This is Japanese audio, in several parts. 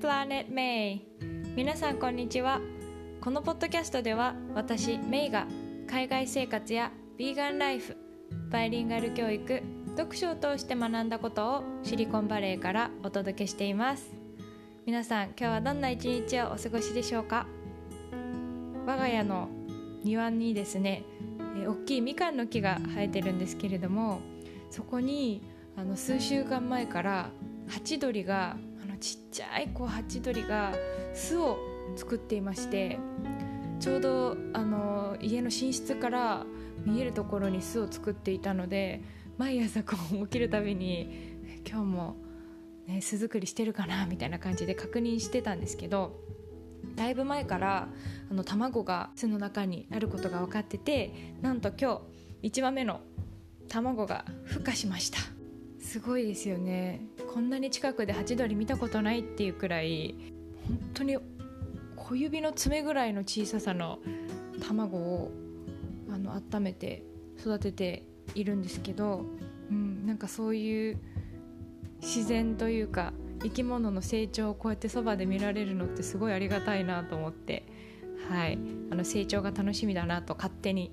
Planet May. 皆さんこんにちは。このポッドキャストでは私メイが海外生活やビーガンライフバイリンガル教育読書を通して学んだことをシリコンバレーからお届けしています。皆さん今日はどんな一日をお過ごしでしょうか？我が家の庭にですね、え大きいみかんの木が生えてるんですけれどもそこにあの数週間前からハチドリがちっちゃい子ハチドリが巣を作っていましてちょうどあの家の寝室から見えるところに巣を作っていたので毎朝こう起きるたびに今日も、ね、巣作りしてるかなみたいな感じで確認してたんですけどだいぶ前からあの卵が巣の中にあることが分かっててなんと今日1羽目の卵が孵化しました。すごいですよね。こんなに近くでハチドリ見たことないっていうくらい本当に小指の爪ぐらいの小ささの卵をあの温めて育てているんですけど、うん、なんかそういう自然というか生き物の成長をこうやってそばで見られるのってすごいありがたいなと思って、はい、あの成長が楽しみだなと勝手に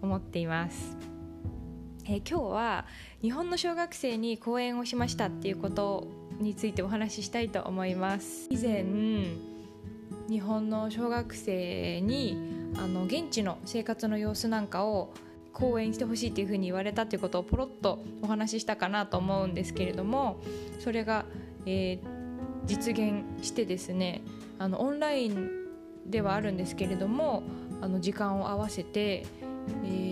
思っています。えー今日は日本の小学生に講演をしましたっていうことについてお話ししたいと思います。以前日本の小学生にあの現地の生活の様子なんかを講演してほしいっていうふうに言われたっていうことをポロッとお話ししたかなと思うんですけれどもそれが、えー実現してですねあのオンラインではあるんですけれどもあの時間を合わせてえー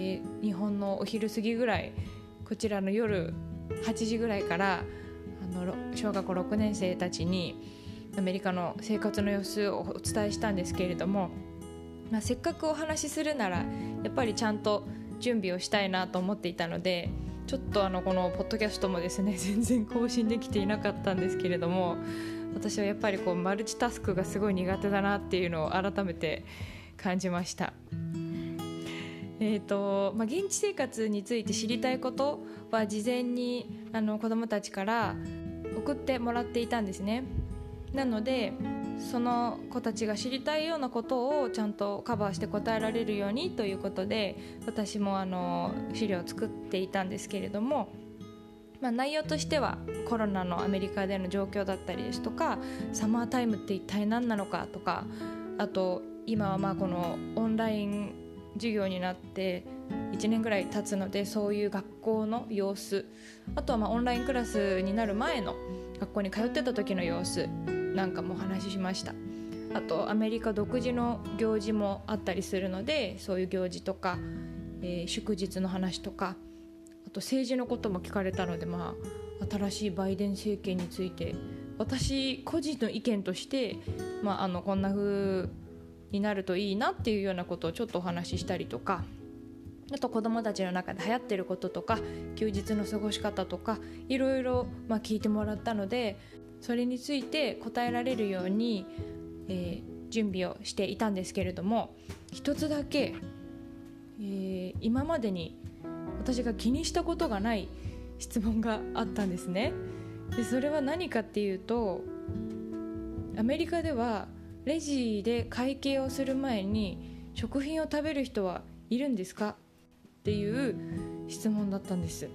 日本のお昼過ぎぐらいこちらの夜8時ぐらいからあの小学校6年生たちにアメリカの生活の様子をお伝えしたんですけれども、まあ、せっかくお話しするならやっぱりちゃんと準備をしたいなと思っていたのでちょっとあのこのポッドキャストもですね 全然更新できていなかったんですけれども私はやっぱりこうマルチタスクがすごい苦手だなっていうのを改めて感じました。えーとまあ、現地生活について知りたいことは事前にあの子どもたちから送ってもらっていたんですね。なのでその子たちが知りたいようなことをちゃんとカバーして答えられるようにということで私もあの資料を作っていたんですけれども、まあ、内容としてはコロナのアメリカでの状況だったりですとかサマータイムって一体何なのかとかあと今はまあこのオンライン授業になって1年ぐらい経つのでそういう学校の様子。あとはまあオンラインクラスになる前の学校に通ってた時の様子なんかもお話ししました。あとアメリカ独自の行事もあったりするのでそういう行事とか、えー祝日の話とかあと政治のことも聞かれたのでまあ新しいバイデン政権について私個人の意見として、まあ、あのこんな風になるといいなっていうようなことをちょっとお話ししたりとかあと子どもたちの中で流行ってることとか休日の過ごし方とかいろいろまあ聞いてもらったのでそれについて答えられるように、えー準備をしていたんですけれども一つだけ、えー今までに私が気にしたことがない質問があったんですね。でそれは何かっていうとアメリカではレジで会計をする前に食品を食べる人はいるんですか？っていう質問だったんです。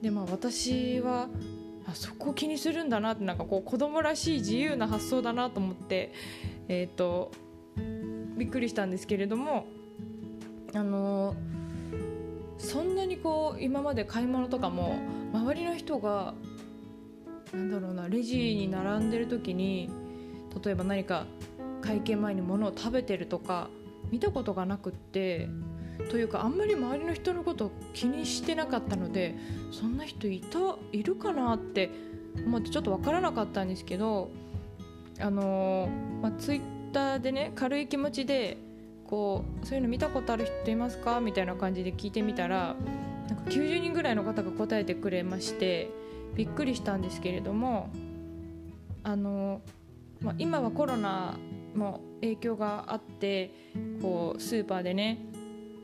でまあ私はあそこ気にするんだなってなんかこう子供らしい自由な発想だなと思ってえっ、とびっくりしたんですけれどもあのそんなにこう今まで買い物とかも周りの人がなんだろうなレジに並んでる時に例えば何か会計前に物を食べてるとか見たことがなくってというかあんまり周りの人のことを気にしてなかったのでそんな人いたいるかなって思ってちょっと分からなかったんですけどあのまあ、ツイッターでね軽い気持ちでこうそういうの見たことある人いますかみたいな感じで聞いてみたらなんか90人ぐらいの方が答えてくれましてびっくりしたんですけれどもあの、まあ、今はコロナの影響があってこうスーパーでね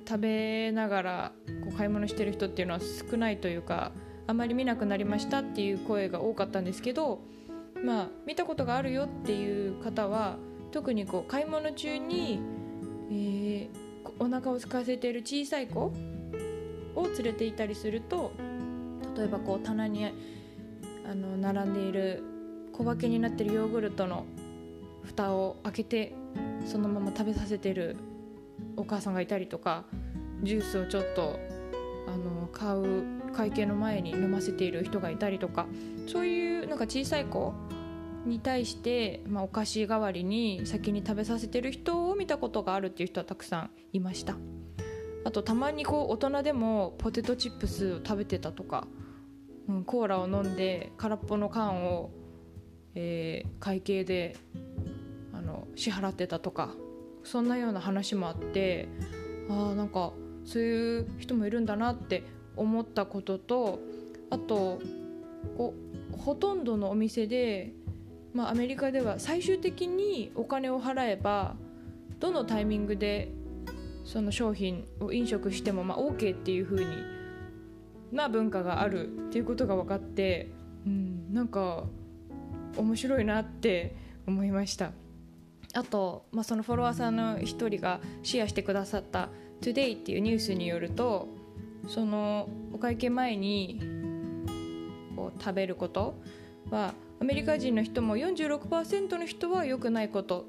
食べながらこう買い物してる人っていうのは少ないというかあまり見なくなりましたっていう声が多かったんですけどまあ見たことがあるよっていう方は特にこう買い物中に、えー、お腹を空かせている小さい子を連れていたりすると例えばこう棚にあの並んでいる小分けになってるヨーグルトの蓋を開けてそのまま食べさせてるお母さんがいたりとかジュースをちょっとあの買う会計の前に飲ませている人がいたりとかそういうなんか小さい子に対して、まあ、お菓子代わりに先に食べさせてる人を見たことがあるっていう人はたくさんいました。あとたまにこう大人でもポテトチップスを食べてたとか、うん、コーラを飲んで空っぽの缶を、えー、会計であの支払ってたとかそんなような話もあってああなんかそういう人もいるんだなって思ったこととあとこうほとんどのお店でまあ、アメリカでは最終的にお金を払えばどのタイミングでその商品を飲食してもまあ OK っていう風にな文化があるっていうことが分かって、うん、なんか面白いなって思いました。あと、まあ、そのフォロワーさんの一人がシェアしてくださった「Today」っていうニュースによるとそのお会計前にこう食べることはアメリカ人の人も46%の人は良くないこと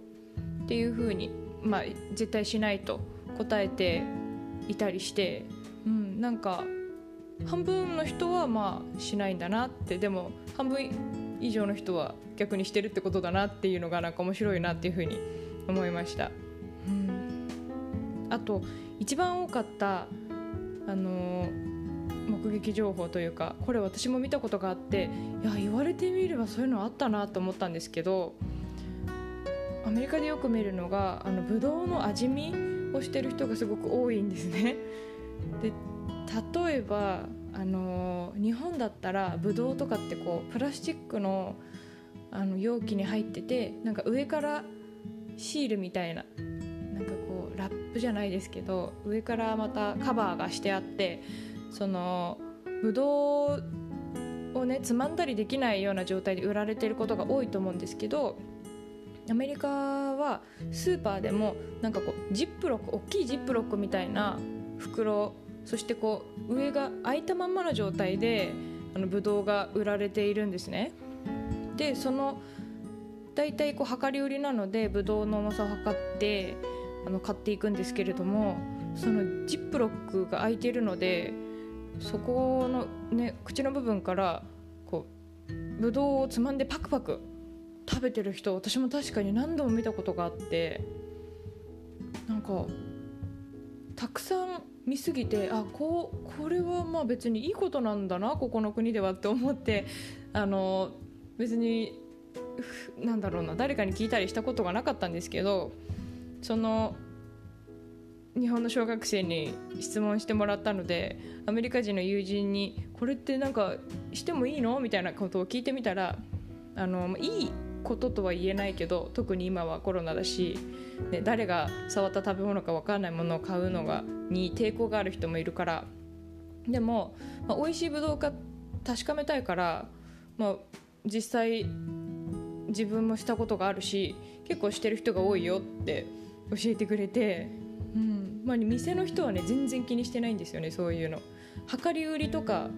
っていうふうに、まあ、絶対しないと答えていたりして、うん、なんか半分の人はまあしないんだなって。でも半分以上の人は逆にしてるってことだなっていうのがなんか面白いなっていうふうに思いました。うん、あと一番多かったあの目撃情報というかこれ私も見たことがあっていや言われてみればそういうのあったなと思ったんですけどアメリカでよく見るのがあのブドウの味見をしてる人がすごく多いんですね。で例えばあの日本だったらブドウとかってこうプラスチックのあの容器に入っててなんか上からシールみたいななんかこうラップじゃないですけど上からまたカバーがしてあってそのブドウをねつまんだりできないような状態で売られてることが多いと思うんですけどアメリカはスーパーでもなんかこうジップロック大きいジップロックみたいな袋そしてこう上が開いたまんまの状態であのブドウが売られているんですね。でその大体こう量り売りなのでブドウの重さを測ってあの買っていくんですけれどもそのジップロックが開いているのでそこのね口の部分からこうぶどうをつまんでパクパク食べてる人私も確かに何度も見たことがあってなんかたくさん見すぎてあこうこれはまあ別にいいことなんだなここの国ではって思ってあの別になんだろうな誰かに聞いたりしたことがなかったんですけどその日本の小学生に質問してもらったのでアメリカ人の友人にこれってなんかしてもいいの？みたいなことを聞いてみたらあのいいこととは言えないけど特に今はコロナだし、ね、誰が触った食べ物か分かんないものを買うのがに抵抗がある人もいるから。でも、まあ、美味しいぶどうか確かめたいから、まあ、実際自分もしたことがあるし結構してる人が多いよって教えてくれてうん。まあ、店の人はね全然気にしてないんですよねそういうの。量り売りとか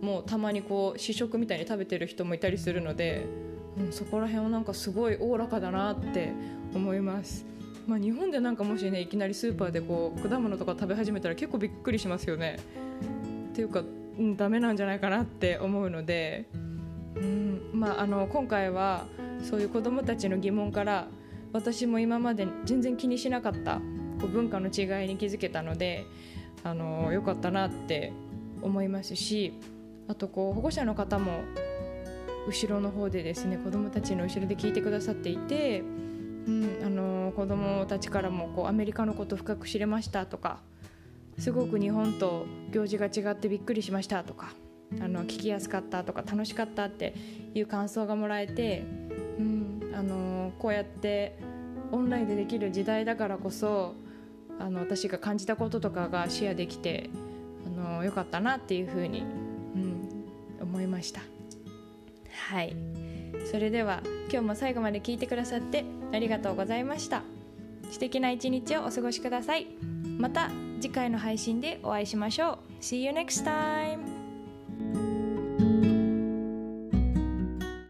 もうたまにこう試食みたいに食べてる人もいたりするので、うん、そこら辺はなんかすごいおおらかだなって思います、まあ、日本でなんかもしねいきなりスーパーでこう果物とか食べ始めたら結構びっくりしますよね。っていうか、うん、ダメなんじゃないかなって思うので、うんまあ、あの今回はそういう子どもたちの疑問から私も今まで全然気にしなかったこう文化の違いに気づけたのであのよかったなって思いますしあとこう保護者の方も後ろの方でですね子どもたちの後ろで聞いてくださっていて、うん、あの子どもたちからもこうアメリカのこと深く知れましたとかすごく日本と行事が違ってびっくりしましたとかあの聞きやすかったとか楽しかったっていう感想がもらえて、うん、あのこうやってオンラインでできる時代だからこそあの私が感じたこととかがシェアできてあのよかったなっていうふうに、思いました。はいそれでは今日も最後まで聞いてくださってありがとうございました素敵な一日をお過ごしくださいまた次回の配信でお会いしましょう See you next time!